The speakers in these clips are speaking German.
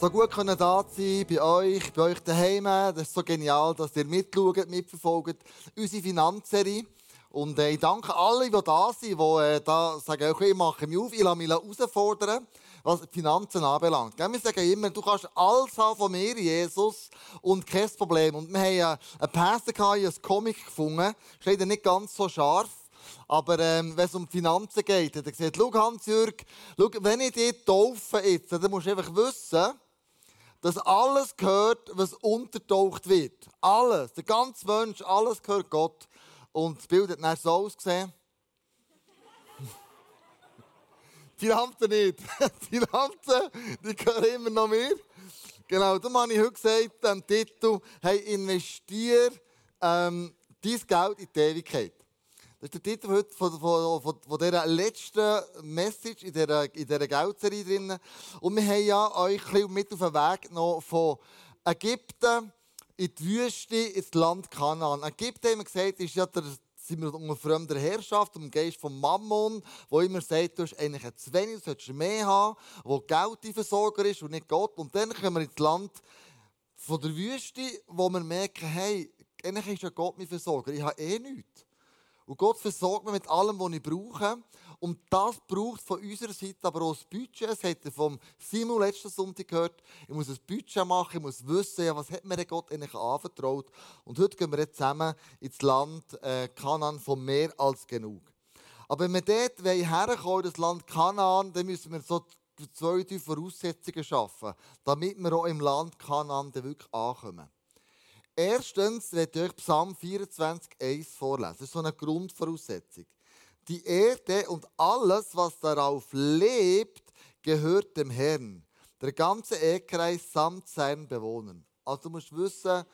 so gut können da sein bei euch, bei euch daheim. Das ist so genial, dass ihr mitschaut, mitverfolgt. Unsere Finanzserie. Und äh, ich danke allen, die da sind, die äh, da sagen, okay, ich mache mich auf, ich lasse mich herausfordern, was die Finanzen anbelangt. Wir sagen immer, du kannst alles haben von mir, Jesus, und kein Problem. Und wir haben einen Pastor, einen Comic gefunden, ist leider nicht ganz so scharf. Aber ähm, wenn es um Finanzen geht, hat er gesagt, schau Hans-Jürg, wenn ich dich taufe jetzt, dann musst du einfach wissen, dass alles gehört, was untertaucht wird. Alles, der ganze Mensch, alles gehört Gott. Und das Bild hat dann so ausgesehen. die Finanzen nicht. die Finanzen, die gehören immer noch mir. Genau, darum habe ich heute gesagt, am Titel, hey, investier ähm, dein Geld in die Ewigkeit. Das ist der Titel heute von, von, von, von dieser letzten Message in dieser, in dieser Geldserie drin. Und wir haben ja euch mit auf den Weg genommen von Ägypten in die Wüste, ins Land Kanaan. Ägypten, haben wir gesagt, ist ja der, sind wir unter fremder Herrschaft, um Geist von Mammon, wo immer sagt, du hast eigentlich zu du solltest mehr haben, wo Geld die Versorger ist und nicht Gott. Und dann kommen wir ins Land von der Wüste, wo wir merken, hey, eigentlich ist ja Gott mein Versorger, ich habe eh nichts. Und Gott versorgt mich mit allem, was ich brauche. Und das braucht von unserer Seite aber auch das Budget. Das hat er vom Simon letzten Sonntag gehört. Ich muss ein Budget machen, ich muss wissen, ja, was hat mir Gott eigentlich anvertraut. Und heute gehen wir jetzt zusammen ins Land äh, Kanan von mehr als genug. Aber wenn wir dort herkommen, das Land Kanaan, dann müssen wir so zwei, drei Voraussetzungen schaffen, damit wir auch im Land Kanaan wirklich ankommen. Erstens werde ich euch Psalm 24,1 vorlesen. Das ist so eine Grundvoraussetzung. Die Erde und alles, was darauf lebt, gehört dem Herrn. Der ganze Erdkreis samt seinen Bewohnern. Also du musst wissen,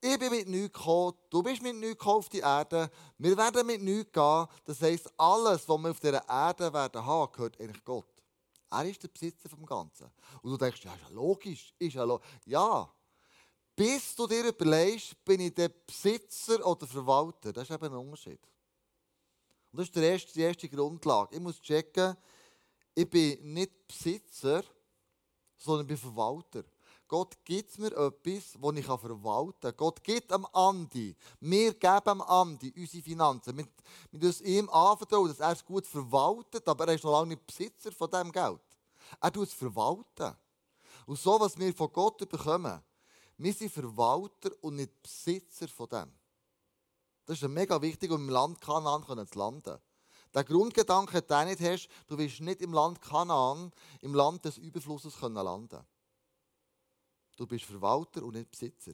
ich bin mit nichts gekommen, du bist mit nichts auf die Erde, wir werden mit nichts gehen. Das heisst, alles, was wir auf dieser Erde werden haben, gehört eigentlich Gott. Er ist der Besitzer vom Ganzen. Und du denkst, ja, ist ja logisch, ist ja logisch. Ja, bis du dir überlegst, bin ich der Besitzer oder Verwalter. Das ist eben ein Unterschied. Und das ist die erste, die erste Grundlage. Ich muss checken, ich bin nicht Besitzer, sondern ich bin Verwalter. Gott gibt mir etwas, das ich verwalten kann. Gott gibt am Andi, wir geben am Andi unsere Finanzen. Wir, uns ihm anvertrauen, dass er es gut verwaltet, aber er ist noch lange nicht Besitzer von diesem Geld. Er tut es verwalten. Und so, was wir von Gott bekommen, wir sind Verwalter und nicht Besitzer von dem. Das ist mega wichtig, um im Land Kanaan zu landen. Der Grundgedanke, den du nicht hast, du willst nicht im Land Kanaan, im Land des Überflusses landen. Du bist Verwalter und nicht Besitzer.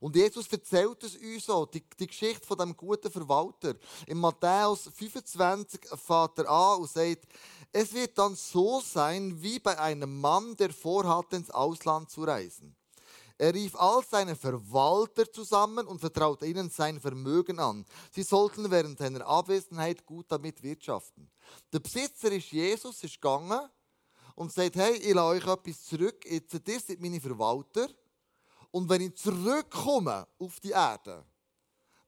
Und Jesus erzählt es uns so, die, die Geschichte von dem guten Verwalter. In Matthäus 25 fährt er an und sagt, es wird dann so sein, wie bei einem Mann, der vorhat, ins Ausland zu reisen. Er rief all seine Verwalter zusammen und vertraute ihnen sein Vermögen an. Sie sollten während seiner Abwesenheit gut damit wirtschaften. Der Besitzer ist Jesus, ist gegangen und sagt, hey, ich lasse euch etwas zurück, jetzt ihr seid meine Verwalter. Und wenn ich zurückkomme auf die Erde,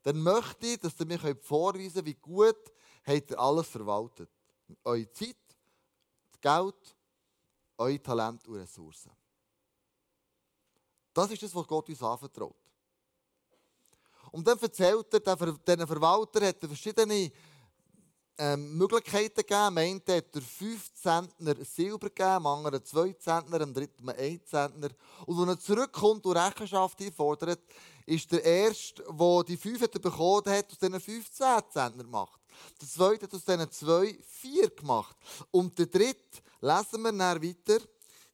dann möchte ich, dass ihr mir vorweisen könnt, wie gut habt ihr alles verwaltet. Eure Zeit, Geld, euer Talent und Ressourcen. Das ist das, was Gott uns anvertraut. Und dann erzählt er, diesen Verwalter hat er verschiedene ähm, Möglichkeiten gegeben. Am einen hat er 5 Zentner Silber gegeben, am anderen 2 Zentner, am dritten 1 Zentner. Und wenn er zurückkommt und Rechenschaft einfordert, ist der Erste, der die 5 bekommen hat, aus diesen 15 Zentner gemacht. Der Zweite hat aus diesen 2 4 gemacht. Und der Dritte, lesen wir dann weiter,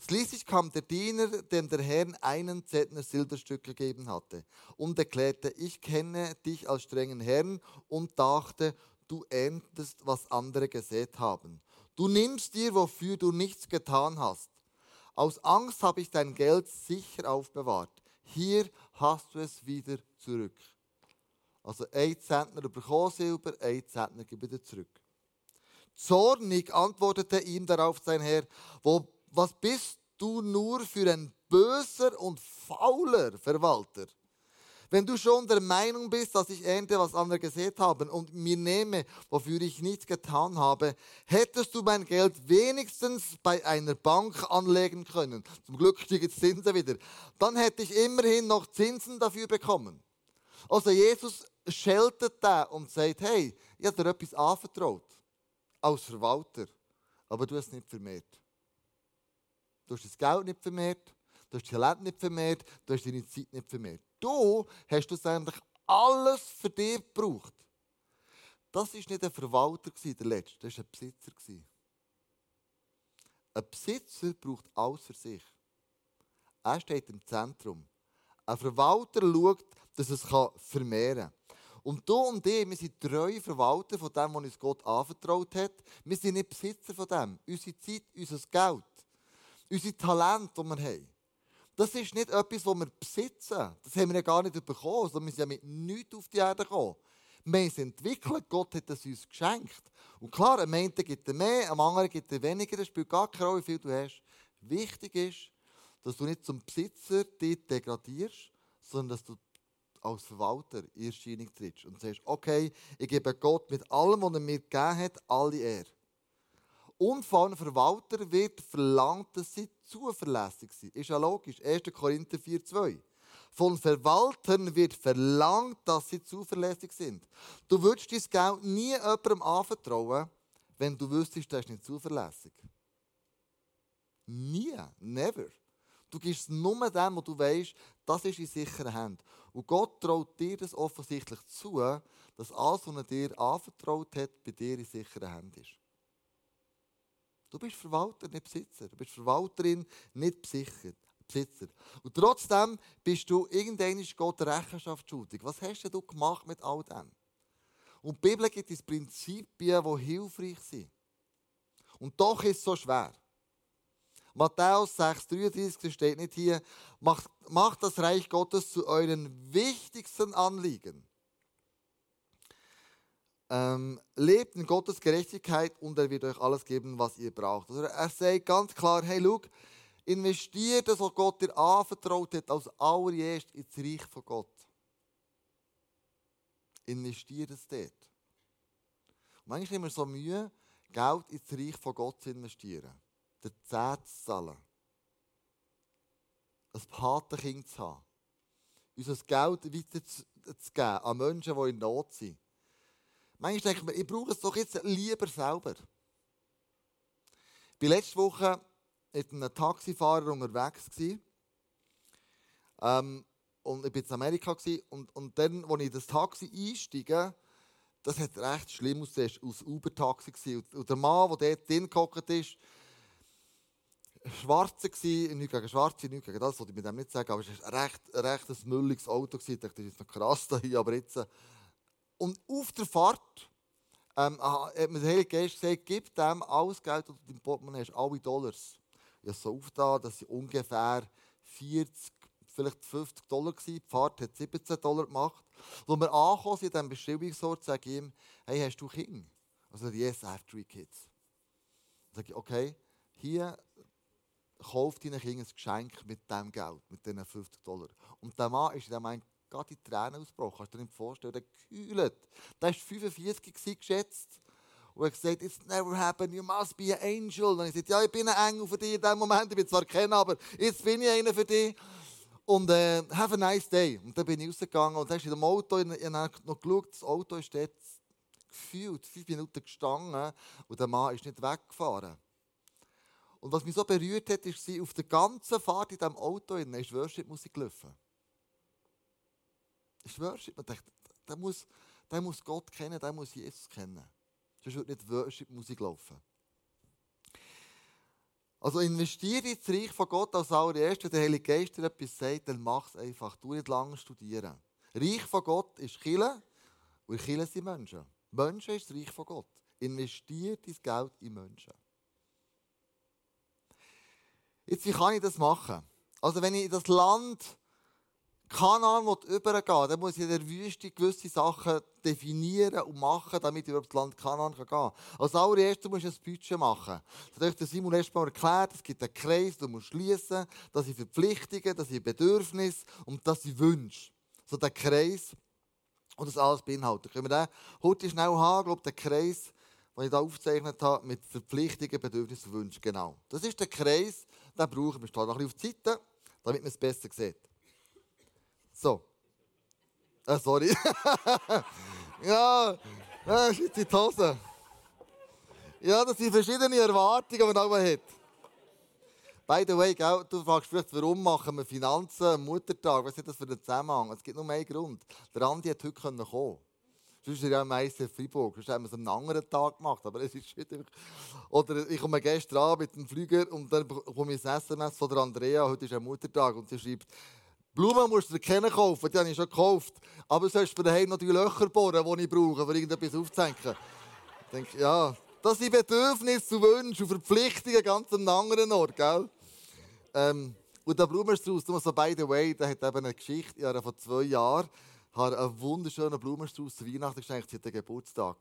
Schließlich kam der Diener, dem der Herr einen Zentner Silberstück gegeben hatte, und erklärte, ich kenne dich als strengen Herrn und dachte, du erntest, was andere gesät haben. Du nimmst dir, wofür du nichts getan hast. Aus Angst habe ich dein Geld sicher aufbewahrt. Hier hast du es wieder zurück. Also ein Zentner bekommen Silber, ein Zentner gebe wieder zurück. Zornig antwortete ihm darauf sein Herr, wo was bist du nur für ein böser und fauler Verwalter? Wenn du schon der Meinung bist, dass ich ernte, was andere gesät haben und mir nehme, wofür ich nichts getan habe, hättest du mein Geld wenigstens bei einer Bank anlegen können. Zum Glück stiegen Zinsen wieder. Dann hätte ich immerhin noch Zinsen dafür bekommen. Also Jesus scheltet da und sagt, hey, ich habe dir etwas anvertraut. Als Verwalter. Aber du hast es nicht vermehrt. Du hast das Geld nicht vermehrt. Du hast das Talent nicht vermehrt. Du hast deine Zeit nicht vermehrt. Du hast schlussendlich alles für dich gebraucht. Das war nicht ein Verwalter, der letzte. Das war ein Besitzer. Ein Besitzer braucht alles für sich. Er steht im Zentrum. Ein Verwalter schaut, dass es vermehren kann. Und du und ich, wir sind treue Verwalter von dem, was uns Gott anvertraut hat. Wir sind nicht Besitzer von dem. Unsere Zeit, unser Geld, unser Talent, das wir haben. Das ist nicht etwas, das wir besitzen. Das haben wir ja gar nicht bekommen, sondern wir sind ja mit nichts auf die Erde gekommen. Wir haben es entwickelt, Gott hat es uns geschenkt. Und klar, am einen gibt er mehr, am anderen gibt er weniger, das spielt gar keine Rolle, wie viel du hast. Wichtig ist, dass du nicht zum Besitzer dich degradierst, sondern dass du als Verwalter in Erscheinung trittst und sagst, okay, ich gebe Gott mit allem, was er mir gegeben hat, alle Ehre. Und von einem Verwalter wird verlangt, dass sie zuverlässig sind. Ist ja logisch. 1. Korinther 4,2. Von Verwaltern wird verlangt, dass sie zuverlässig sind. Du würdest dein Geld nie jemandem anvertrauen, wenn du wüsstest, du bist nicht zuverlässig. Nie. Never. Du gibst nur dem, was du weißt, das ist in sicheren Händen. Und Gott traut dir das offensichtlich zu, dass alles, was er dir anvertraut hat, bei dir in sicheren Händen ist. Du bist Verwalter, nicht Besitzer. Du bist Verwalterin, nicht Besitzer. Und trotzdem bist du irgendwann Gott Rechenschaft schuldig. Was hast du gemacht mit all dem? Und die Bibel gibt uns Prinzipien, die hilfreich sind. Und doch ist es so schwer. Matthäus 6,33 steht nicht hier, macht, macht das Reich Gottes zu euren wichtigsten Anliegen. Ähm, lebt in Gottes Gerechtigkeit und er wird euch alles geben, was ihr braucht. Also er sagt ganz klar, hey, schau, investiert das, was Gott dir anvertraut hat, als allererst ins Reich von Gott. Investiert es dort. Und manchmal haben wir so Mühe, Geld ins Reich von Gott zu investieren den Zehnt zu zahlen. Ein Patenkind zu haben. Unser Geld weiterzugeben an Menschen, die in Not sind. Manchmal ich mir, ich brauche es doch jetzt lieber selber. Ich war letzte Woche mit einem Taxifahrer unterwegs. Ähm, und ich war in Amerika. Und, und dann, als ich in das Taxi einsteige, das hat recht schlimm ausgesehen, aus Uber-Taxi. Und der Mann, der dort drin gehockt ist, Schwarze gsi, nicht gegen Schwarze, nicht gegen das, wollte ich mit dem nicht sagen, aber es war ein recht, ein recht ein mülliges Auto. Ich dachte, das ist noch krass hier, aber jetzt... Und auf der Fahrt ähm, hat mir der Heilige Geist gesagt, gib dem alles Geld, das du im Portemonnaie hast, alle Dollars. Ich habe so aufgetan, dass sie ungefähr 40, vielleicht 50 Dollar waren. Die Fahrt hat 17 Dollar gemacht. Als wir angekommen sind, in diesem sage ich ihm, hey, hast du Kinder? Also, yes, I have three kids. Dann sage ich, okay, hier kauft deinen Kindern ein Geschenk mit diesem Geld, mit diesen 50 Dollar. Und der Mann ist in dem Moment gerade die Tränen ausgebrochen. Kannst du dir nicht vorstellen, der gekühlt. Der war 45 geschätzt. Und er hat gesagt, it's never happened, you must be an angel. Und ich gesagt, ja, ich bin ein Engel für dich in diesem Moment. Ich bin zwar kennen, aber jetzt bin ich einer für dich. Und äh, have a nice day. Und dann bin ich rausgegangen und dann ist in dem Auto, ich, habe noch geschaut, das Auto ist jetzt gefühlt fünf Minuten gestanden und der Mann ist nicht weggefahren. Und was mich so berührt hat, ist, auf der ganzen Fahrt in diesem Auto ist Worship-Musik gelaufen. Ist Worship. Man denkt, der muss, der muss Gott kennen, der muss Jesus kennen. Sonst würde nicht Worship-Musik laufen. Also investiere ins Reich von Gott als allererstes. Wenn der Heilige Geist dir etwas sagt, dann mach es einfach. Du nicht lange studieren. Reich von Gott ist Chile und Chile sind Menschen. Menschen ist das Reich von Gott. Investiere dein Geld in Menschen. Jetzt, wie kann ich das machen? Also, wenn ich das Land Kanaan übergehen dann muss ich in der Wüste gewisse Sachen definieren und machen, damit ich über das Land Kanaan gehen kann. Als allererstes musst du ein Budget machen. Das hat euch Simon erst mal erklärt, es gibt einen Kreis, du musst schließen, das sind Verpflichtungen, das sind Bedürfnisse und das sind Wünsche. so der Kreis, und das alles beinhaltet. Können wir den heute schnell haben, ich glaube, der Kreis, den ich hier aufgezeichnet habe, mit Verpflichtungen, Bedürfnissen und Wünschen. Genau. Das ist der Kreis, den brauchen wir. Ich noch ein bisschen auf die Seite, damit man es besser sieht. So. Ah, sorry. ja, ja, ist die Hose. Ja, das sind verschiedene Erwartungen, die man auch hat. By the way, gell, du fragst vielleicht, warum machen wir Finanzen am Muttertag? Was ist das für einen Zusammenhang? Es gibt nur einen Grund. Der Andi hat heute kommen können. Sonst ist er ja meist in Freiburg. Sonst haben wir es am anderen Tag gemacht. Aber es ist wieder... Oder ich komme gestern an mit dem Flüger und dann bekomme ich ein SMS von der Andrea. Heute ist ein Muttertag. Und sie schreibt, Blumen musst du kennen kaufen. Die habe ich schon gekauft. Aber du sollst für daheim noch die Löcher bohren, die ich brauche, um irgendetwas aufzuhängen. Ich denke, ja, das sind Bedürfnisse, Wünsche und Verpflichtungen ganz an anderen Ort, gell? Ähm, und der Blumenstrauß, so by the way, der hat eben eine Geschichte. Ich habe vor zwei Jahren habe einen wunderschönen Blumenstrauß zu Weihnachten geschenkt, sie hat den Geburtstag.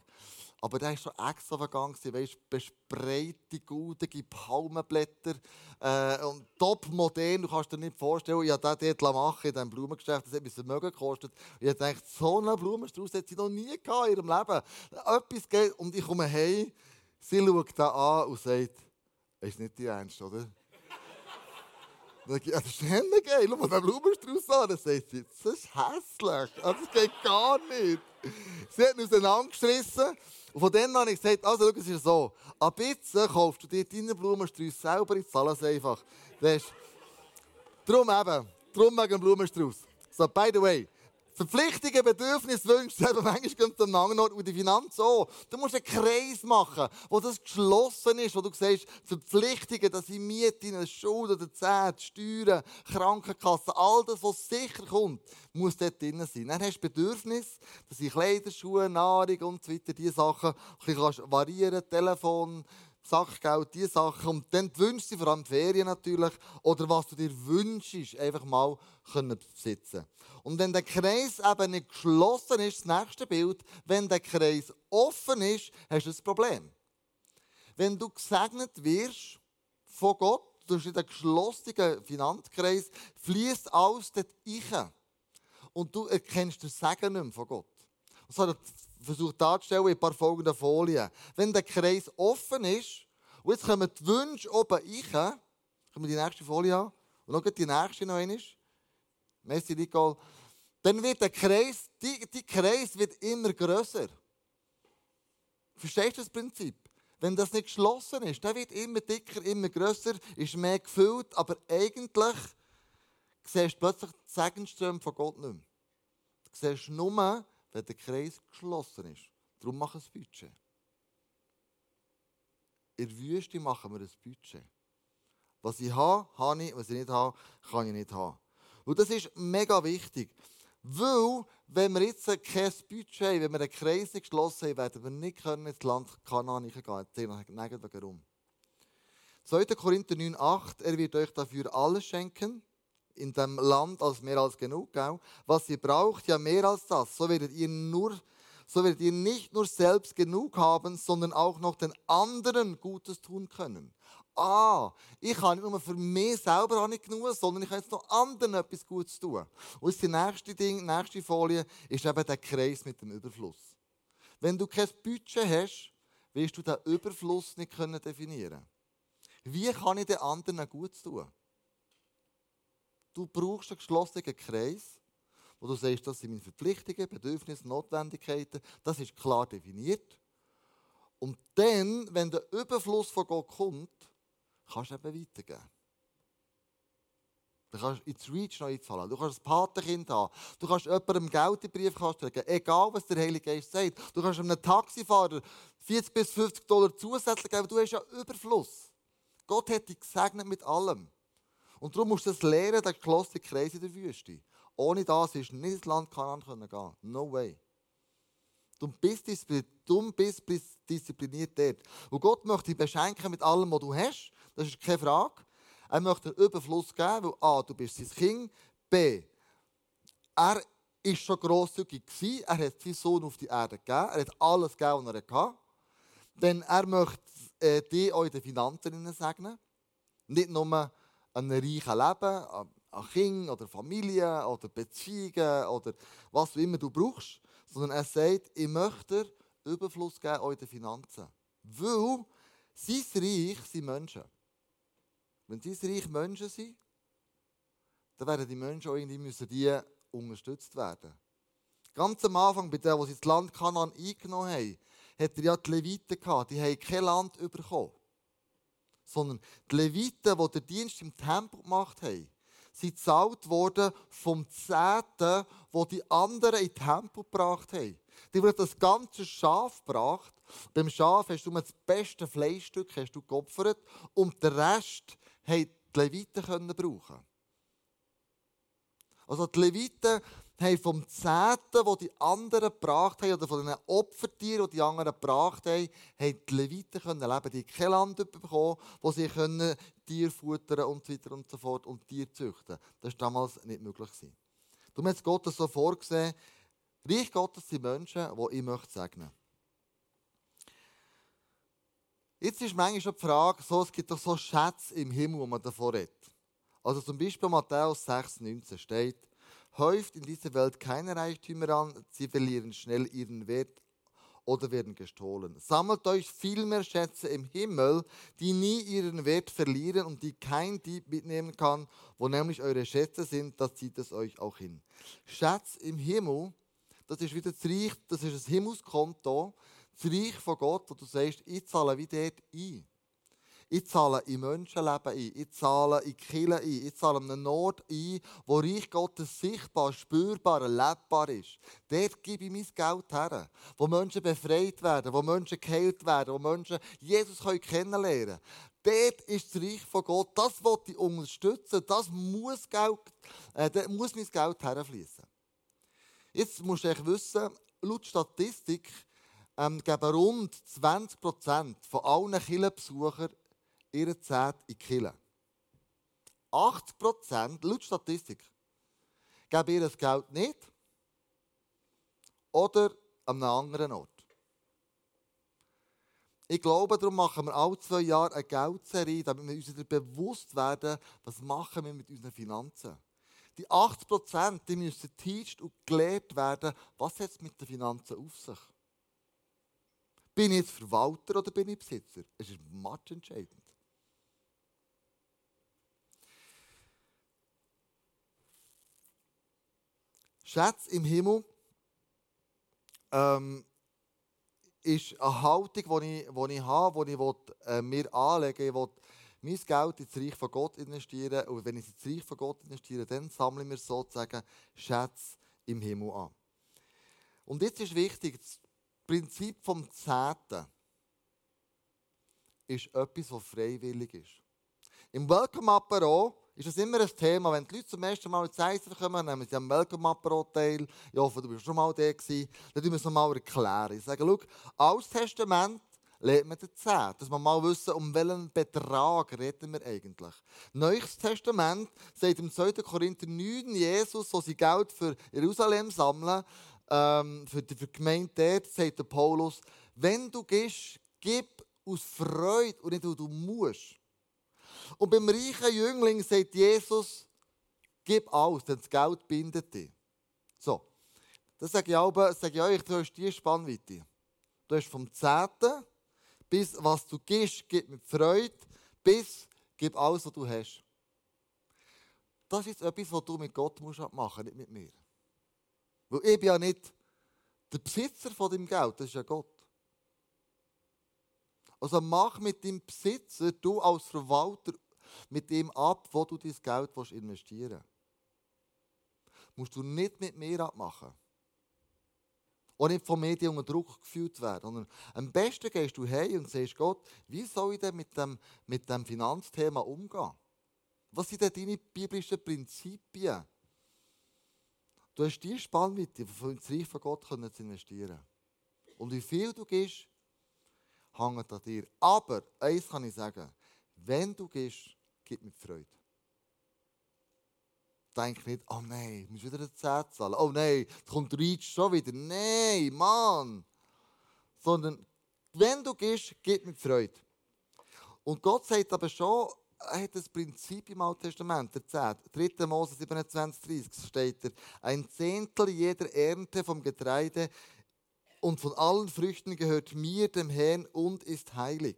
Aber der ist schon extravagant, weißt, bespreite, goldige Palmenblätter äh, und top modern. Du kannst dir nicht vorstellen, ich habe den dort machen in diesem Blumengeschäft, das hat mir Vermögen gekostet. Und ich dachte, so einen Blumenstrauß hat sie noch nie gehabt in ihrem Leben. Etwas geht und ich komme heim, sie schaut da an und sagt, ist nicht die Ernst, oder? Dann ich, ja, das ist geil, schau mal den Blumenstrauß an. Dann sagt sie, das ist hässlich, also, das geht gar nicht. Sie hat ihn auseinandergerissen und von dann habe ich gesagt, also schau, es ist so, ab jetzt kaufst du dir deine Blumenstrauß selber, ich zahle es einfach. Das ist, darum eben, darum wegen Blumenstrauß. So, by the way, Verpflichtungen, Bedürfnisse, Wünsche, eben manchmal kommt am anderen Ort und die Finanz auch. Du musst einen Kreis machen, wo das geschlossen ist, wo du sagst, Verpflichtungen, dass ich Miete, Schulden, Zähne, Steuern, Krankenkasse, all das, was sicher kommt, muss dort drin sein. Dann hast du Bedürfnisse, das sind Kleider, Schuhe, Nahrung und so weiter, diese Sachen. Du kannst variieren, Telefon, Sachgeld, diese Sachen. Und dann wünschst du vor allem Ferien natürlich, oder was du dir wünschst, einfach mal können besitzen Und wenn der Kreis eben nicht geschlossen ist, das nächste Bild, wenn der Kreis offen ist, hast du ein Problem. Wenn du gesegnet wirst von Gott, durch den geschlossenen Finanzkreis, fließt alles dort rein. Und du erkennst das Segen nicht mehr von Gott. Das hat er versucht darzustellen in ein paar folgenden Folien. Wenn der Kreis offen ist, und jetzt kommen die Wünsche oben rein, können wir die nächste Folie haben, und noch die nächste noch einmal. Merci, Nicole. Dann wird der Kreis, die, die Kreis wird immer größer. Verstehst du das Prinzip? Wenn das nicht geschlossen ist, der wird immer dicker, immer größer, ist mehr gefüllt, aber eigentlich siehst du plötzlich die Segenströme von Gott nicht mehr. Du siehst nur, wenn der Kreis geschlossen ist. Darum machen wir ein Budget. In der Wüste machen wir ein Budget. Was ich habe, habe ich. Was ich nicht habe, kann ich nicht haben. Und das ist mega wichtig. Weil, wenn wir jetzt kein Budget haben, wenn wir einen Kreis nicht geschlossen haben, werden wir nicht ins Land Kanaan gehen. Erzähl nachher warum. 2. Korinther 9,8 Er wird euch dafür alles schenken, in dem Land als mehr als genug. Gell? Was ihr braucht, ja mehr als das. So werdet ihr nur so werdet ihr nicht nur selbst genug haben, sondern auch noch den anderen Gutes tun können. Ah, ich habe nicht nur für mich selber nicht genug, sondern ich habe jetzt noch anderen etwas Gutes tun. Und die nächste Ding, nächste Folie ist eben der Kreis mit dem Überfluss. Wenn du kein Budget hast, wirst du den Überfluss nicht definieren Wie kann ich den anderen Gutes tun? Du brauchst einen geschlossenen Kreis, wo du sagst, das sind meine Verpflichtungen, Bedürfnisse, Notwendigkeiten. Das ist klar definiert. Und dann, wenn der Überfluss von Gott kommt, kannst du eben weitergeben. Du kannst ins Reach noch einzahlen. Du kannst ein Patenkind haben. Du kannst jemandem Geld in den Briefkasten legen. Egal, was der Heilige Geist sagt. Du kannst einem Taxifahrer 40 bis 50 Dollar zusätzlich geben. Du hast ja Überfluss. Gott hat dich gesegnet mit allem. Und darum musst du das lernen, den geschlossenen Kreis in der Wüste. Ohne das ist nicht ins Land Kanaan gehen. No way. Du bist, du bist diszipliniert dort. Und Gott möchte dich beschenken mit allem, was du hast. Das ist keine Frage. Er möchte einen Überfluss geben, weil A, du bist sein Kind. B, er war schon grosszügig. Er hat seinen Sohn auf die Erde gegeben. Er hat alles gegeben, was er hatte. Denn er möchte äh, dich auch in den Finanzen segnen. Nicht nur einem reichen Leben, an Kinder oder Familie oder Beziehungen oder was auch immer du brauchst, sondern er sagt, ich möchte Überfluss geben den Finanzen. Weil sein Reich sind Menschen. Wenn sein Reich Menschen sind, dann werden die Menschen auch irgendwie müssen die unterstützt werden. Ganz am Anfang, bei denen, die das Land Kanaan eingenommen haben, hat er ja die Leviten gehabt. Die haben kein Land bekommen. Sondern die Leviten, die den Dienst im Tempel gemacht haben, sind gezahlt worden vom Zehnten, wo die anderen in den Tempel gebracht haben. Die wurden das ganze Schaf gebracht. Beim Schaf hast du das beste Fleischstück hast du geopfert und den Rest haben die Leviten brauchen. Also die Leviten haben vom Zehnten, wo die anderen gebracht haben, oder von den Opfertieren, die die anderen gebracht haben, haben die Leviten können leben. Die kein Land bekommen, wo sie können Tier futtern und so weiter und so fort und Tier züchten. Das war damals nicht möglich. Du hast Gott so vorgesehen, Reich Gottes sind Menschen, die ich möchte segnen Jetzt ist manchmal die Frage, so, es gibt doch so Schätze im Himmel, wo man davon redet. Also zum Beispiel Matthäus 6,19 steht, häuft in dieser Welt keine Reichtümer an, sie verlieren schnell ihren Wert oder werden gestohlen. Sammelt euch viel mehr Schätze im Himmel, die nie ihren Wert verlieren und die kein Dieb mitnehmen kann. Wo nämlich eure Schätze sind, da zieht es euch auch hin. Schatz im Himmel, das ist wieder das Reich, das ist das Himmelskonto, das Reich von Gott, wo du sagst, ich zahle wie dort ein. Ich zahle in Menschenleben ein. Ich zahle in Kirche ein. Ich zahle an einen Ort ein, wo Reich Gottes sichtbar, spürbar, erlebbar ist. Dort gebe ich mein Geld her. Wo Menschen befreit werden, wo Menschen geheilt werden, wo Menschen Jesus kennenlernen können. Dort ist das Reich von Gott. Das will ich unterstützen. Das muss, Geld, äh, muss mein Geld herfließen. Jetzt musst du wissen, laut Statistik ähm, geben rund 20% von allen Kirchenbesuchern ihre Zeit in die Kirche. 80 laut Statistik, geben ihr das Geld nicht oder an einem anderen Ort. Ich glaube, darum machen wir alle zwei Jahre eine Geldserie, damit wir uns wieder bewusst werden, was machen wir mit unseren Finanzen. Die 80 die müssen geteacht und gelehrt werden, was hat es mit den Finanzen auf sich. Bin ich jetzt Verwalter oder bin ich Besitzer? Es ist entscheidend. Schätze im Himmel ähm, ist eine Haltung, die ich, die ich habe, die ich will, äh, mir anlegen. Ich will mein Geld ins Reich von Gott investieren. Und wenn ich ins Reich von Gott investiere, dann sammeln wir sozusagen Schätze im Himmel an. Und jetzt ist wichtig, das Prinzip vom Zehnten ist etwas, das freiwillig ist. Im Welcome-Apero ist das immer ein Thema. Wenn die Leute zum ersten Mal ins Eisen kommen, nehmen sie am Welcome-Apero-Teil. Ich hoffe, du bist schon mal da gewesen. Dann müssen wir es nochmal erklären. Ich sage, schau, Altes Testament lernt man den 10, dass wir mal wissen, um welchen Betrag reden wir eigentlich. Neues Testament sagt im 2. Korinther 9, Jesus, so sein Geld für Jerusalem sammeln, ähm, für, die, für die Gemeinde dort, sagt der Paulus, wenn du gehst, gib aus Freude und nicht, weil du musst. Und beim reichen Jüngling sagt Jesus, gib alles, denn das Geld bindet dich. So, das sage ich, auch, sage ich euch, du hast die Spannweite. Du hast vom 10. bis was du gibst, gib mit Freude, bis gib alles, was du hast. Das ist etwas, was du mit Gott musst machen nicht mit mir. Weil ich bin ja nicht der Besitzer von dem Geld, das ist ja Gott. Also mach mit dem Besitzer, du als Verwalter, mit dem ab, wo du dein Geld investieren willst. Musst du nicht mit mir abmachen. Auch nicht von Medien unter Druck geführt werden. am besten gehst du hey und sagst Gott, wie soll ich denn mit dem, mit dem Finanzthema umgehen? Was sind denn deine biblischen Prinzipien? Du hast die Spannweite, um ins Reich von Gott zu investieren. Und wie viel du gibst, hängt an dir. Aber, eins kann ich sagen, wenn du gehst, gib mir Freude. Denk nicht, oh nein, ich muss wieder eine 10 zahlen. Oh nein, jetzt kommt Reach schon wieder. Nein, Mann. Sondern, wenn du gehst, gib mir Freude. Und Gott sagt aber schon, hat das Prinzip im Alten Testament, der 10. 3. Mose 27, 30 steht er, ein Zehntel jeder Ernte vom Getreide und von allen Früchten gehört mir, dem Herrn, und ist heilig.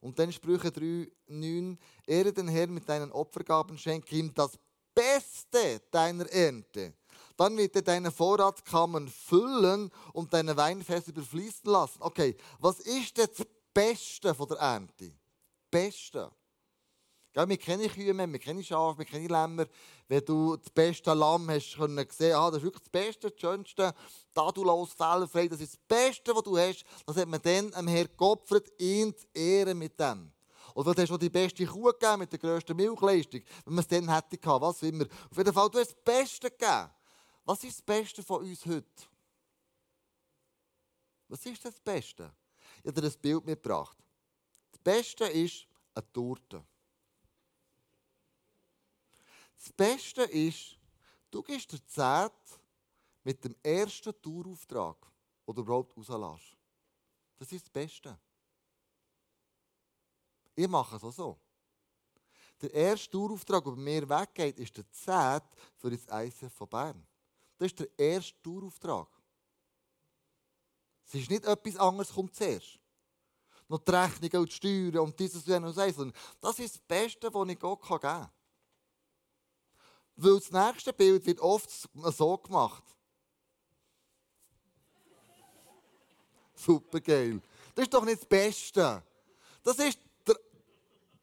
Und dann Sprüche 3, 9, ehre den Herrn mit deinen Opfergaben, schenke ihm das Beste deiner Ernte. Dann wird er deine Vorratskammern füllen und deine Weinfässer überfließen lassen. Okay, was ist das Beste von der Ernte? Beste. Ja, wir kennen Kühe, wir kennen Schafe, wir kennen Lämmer. Wenn du das beste Lamm hast können sehen, ah, das ist wirklich das Beste, das Schönste, tadellos, fehlerfrei, das ist das Beste, was du hast. Das hat man dann am Herrn geopfert, ihn zu ehren mit dem. Oder du hast auch die beste Kuh gegeben mit der grössten Milchleistung, wenn man es dann hätte gehabt, was immer. Auf jeden Fall, du hast das Beste gegeben. Was ist das Beste von uns heute? Was ist das Beste? Ich habe dir ein Bild mitgebracht. Das Beste ist eine Torte. Das Beste ist, du gibst dir Zeit mit dem ersten Tourauftrag, du überhaupt rauslässt. Das ist das Beste. Ich mache es auch so. Der erste Tourauftrag, der bei mir weggeht, ist der 10. für das ICF von Bern. Das ist der erste Tourauftrag. Es ist nicht etwas anderes, kommt zuerst. Noch die Rechnung und die Steuern und dieses und jenes. Das ist das Beste, was ich Gott geben kann. Weil das nächste Bild wird oft so gemacht. Super geil. Das ist doch nicht das Beste. Das ist der,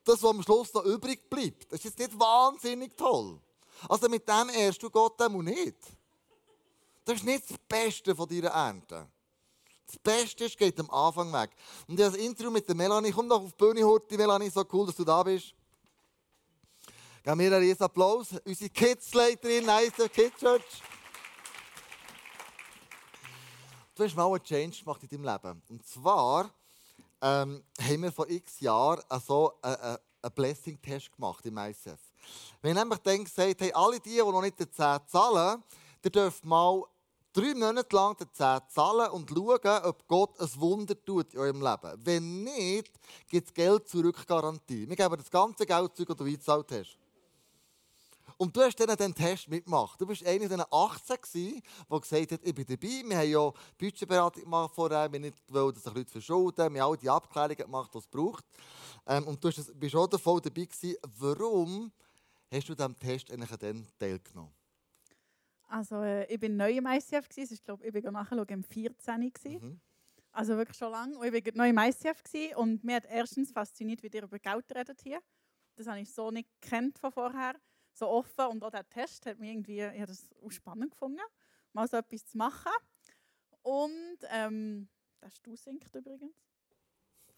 das, was am Schluss noch übrig bleibt. Das ist jetzt nicht wahnsinnig toll. Also mit dem ehrst du Gott auch nicht. Das ist nicht das Beste von deiner Ernte. Das Beste ist, geht am Anfang weg. Und ich habe das Interview mit der Melanie. Komm doch auf die Bühne, Horti, Melanie, so cool, dass du da bist. Geben wir einen riesen Applaus. Unsere Kidsleiterin, nice Kids Church. Du hast mal einen Change gemacht in deinem Leben. Und zwar ähm, haben wir vor x Jahren so einen, einen Blessing-Test gemacht im ICF. Wir haben nämlich dann gesagt, hey, alle die, die noch nicht die 10 zahlen, die dürfen mal drei Monate lang die 10 zahlen und schauen, ob Gott ein Wunder tut in eurem Leben. Wenn nicht, gibt es Geld zurück Garantie. Wir geben das ganze Geld zurück, das du eingezahlt hast. Und du hast dann den Test mitgemacht. Du bist einer von 18 gewesen, der gesagt hat, ich bin dabei. Wir haben ja Budgetberatung gemacht vorher, wir nicht gewollt, dass sich Leute verschulden. Wir haben all die Abklärungen gemacht, die es braucht. Ähm, und du bist auch voll dabei gewesen. Warum hast du diesem Test eigentlich dann teilgenommen? Also äh, ich bin neu im ICF gewesen. Ich glaube, ich bin nachher im 14. Mhm. Also wirklich schon lange. Und ich war neu im ICF gewesen. und mir hat erstens fasziniert, wie ihr über Geld redet hier. Das habe ich so nicht kennt von vorher so offen und auch der Test hat mich irgendwie, ich habe das auch spannend gefunden, mal so etwas zu machen. Und ähm, der Stuhl sinkt übrigens.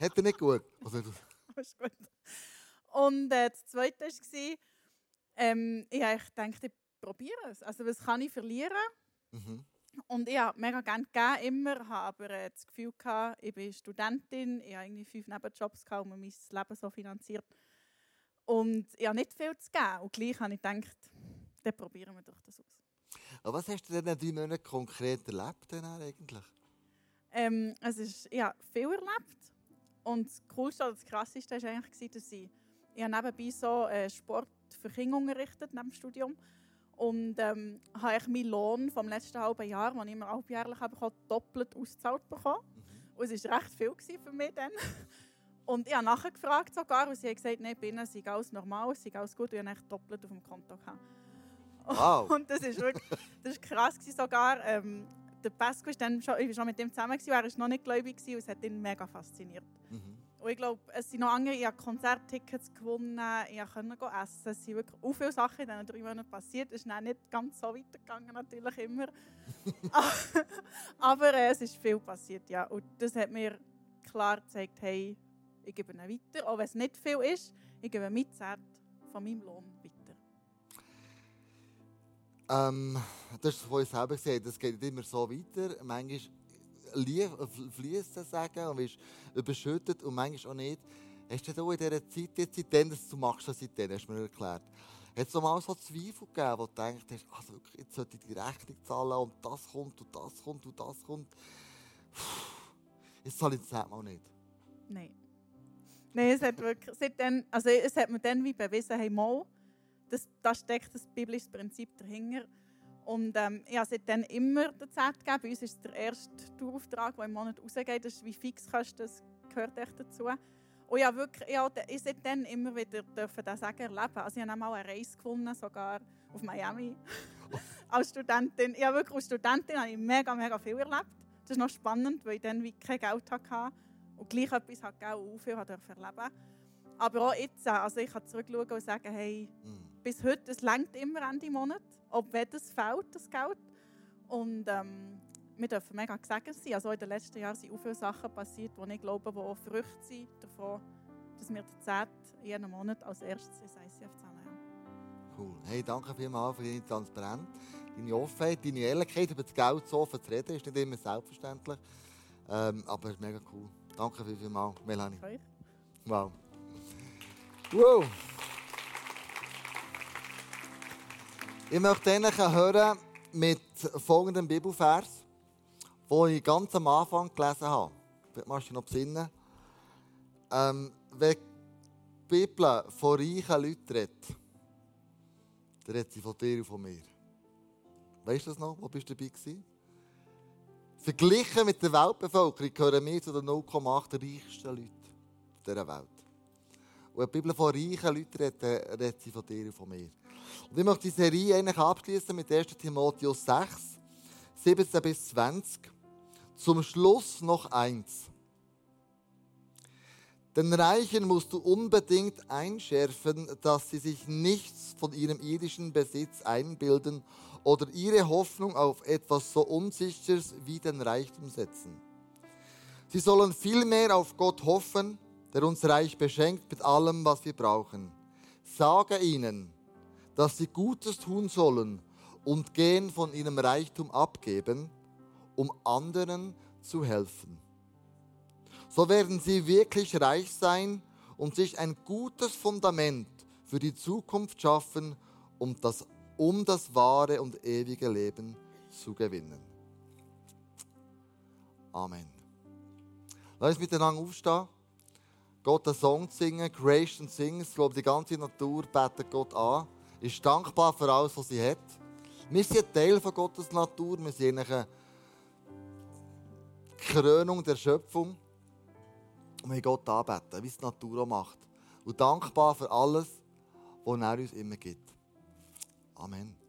hat er nicht gut? Also, ist gut. Und äh, das Zweite war, ähm, ich habe gedacht, ich probiere es. Also was kann ich verlieren? Mhm. Und ich habe mega gerne gegeben, immer, habe aber äh, das Gefühl gehabt, ich bin Studentin, ich habe irgendwie fünf Nebenjobs gehabt und mein Leben so finanziert. Und ich habe nicht viel zu geben. Und gleich habe ich gedacht, dann probieren wir doch das aus. Aber was hast du denn in drei Monaten konkret erlebt denn eigentlich? Ähm, es ist, ich habe viel erlebt. Und das Coolste oder das Krasseste war eigentlich, dass ich, ich habe nebenbei so äh, Sport für Kinder unterrichtet, neben dem Studium. Und ähm, habe ich meinen Lohn vom letzten halben Jahr, den ich immer halbjährlich habe, doppelt ausgezahlt bekommen. Mhm. Und es war recht viel für mich dann. Und ich habe nachgefragt sogar und sie hat gesagt, nein, bei ihnen sei alles normal, sei alles gut. Und ich habe doppelt auf dem Konto gehabt. Wow. Und das ist wirklich das ist krass sogar. Ähm, der Pasco ist dann schon, ich war schon mit ihm zusammen, gewesen, er war noch nicht gläubig und es hat ihn mega fasziniert. Mhm. Und ich glaube, es sind noch andere, ich habe Konzerttickets gewonnen, ich konnte essen. Es sind wirklich auch viele Sachen in diesen drei Monaten passiert. Es ist nicht ganz so weitergegangen, natürlich immer. Aber äh, es ist viel passiert, ja. Und das hat mir klar gezeigt, hey, ich gebe ihn weiter, auch wenn es nicht viel ist. Ich gebe mit Zert von meinem Lohn weiter. Ähm, das ist von uns selber gesagt, das geht immer so weiter. Manchmal fließt das sagen und wirst überschüttet und manchmal auch nicht. Hast du auch in dieser Zeit, jetzt, seitdem dass du machst, seitdem, hast du mir erklärt, hat es mal so Zweifel gegeben, wo du denkst, also wirklich, jetzt sollte ich die Rechnung zahlen und das kommt und das kommt und das kommt. Jetzt zahle ich das mal nicht. Nein. Nein, es hat wirklich, seitdem, also es hat mir dann wie bewiesen, hey, mal, das, da steckt das biblische Prinzip dahinter. Und ähm, ich habe seitdem immer den Zeit gegeben. Bei uns ist der erste Tourauftrag, der im Monat rausgeht. Das ist wie Fixkosten, das gehört echt dazu. Und ich habe wirklich, ich habe seitdem immer wieder dürfen das sagen erleben. Also ich habe auch mal eine Reise gewonnen, sogar auf Miami. als Studentin. Ich habe wirklich als Studentin habe ich mega, mega viel erlebt. Das ist noch spannend, weil ich dann wie kein Geld hatte und gleich etwas hat auch viel erleben Aber auch jetzt, also ich kann zurückschauen und sagen, hey, mm. bis heute, es längt immer Ende Monat, ob wenn das fehlt, das Geld. Und ähm, wir dürfen mega gesegnet sein. Also in den letzten Jahren sind auch viele Sachen passiert, die ich glaube, die Früchte sind davon, dass wir die Zeit jeden Monat als erstes ins ICF zahlen. Cool. Hey, danke vielmals für deine Transparenz, deine Offenheit, deine Ehrlichkeit, über das Geld so offen zu reden, ist nicht immer selbstverständlich. Ähm, aber es ist mega cool. Danke vielmals, Melanie. Wow. Wow. Ich möchte Ihnen hören mit folgendem Bibelvers, den ich ganz am Anfang gelesen habe. Vielleicht machst du noch besinnen. Ähm, wenn die Bibel von reichen Leuten redet, dann redet sie von dir und von mir. Weißt du das noch? Wo bist du dabei gewesen? Verglichen mit der Weltbevölkerung gehören wir zu den 0,8 reichsten Leuten dieser Welt. Und wenn die Bibel von reichen Leuten redet, redet sie von dir und von mir. Und ich möchte die Serie eigentlich abschließen mit 1. Timotheus 6, 17 bis 20. Zum Schluss noch eins. Den Reichen musst du unbedingt einschärfen, dass sie sich nichts von ihrem irdischen Besitz einbilden oder ihre Hoffnung auf etwas so Unsicheres wie den Reichtum setzen. Sie sollen vielmehr auf Gott hoffen, der uns reich beschenkt mit allem, was wir brauchen. Sage ihnen, dass sie Gutes tun sollen und gehen von ihrem Reichtum abgeben, um anderen zu helfen. So werden sie wirklich reich sein und sich ein gutes Fundament für die Zukunft schaffen, um das um das wahre und ewige Leben zu gewinnen. Amen. Lass uns miteinander aufstehen. Gott einen Song singen, Creation singen. Ich glaube, die ganze Natur betet Gott an. Ist dankbar für alles, was sie hat. Wir sind ein Teil von Gottes Natur. Wir sind eine Krönung der Schöpfung. Und wir Gott anbeten, wie es die Natur auch macht. Und dankbar für alles, was er uns immer gibt. Amen.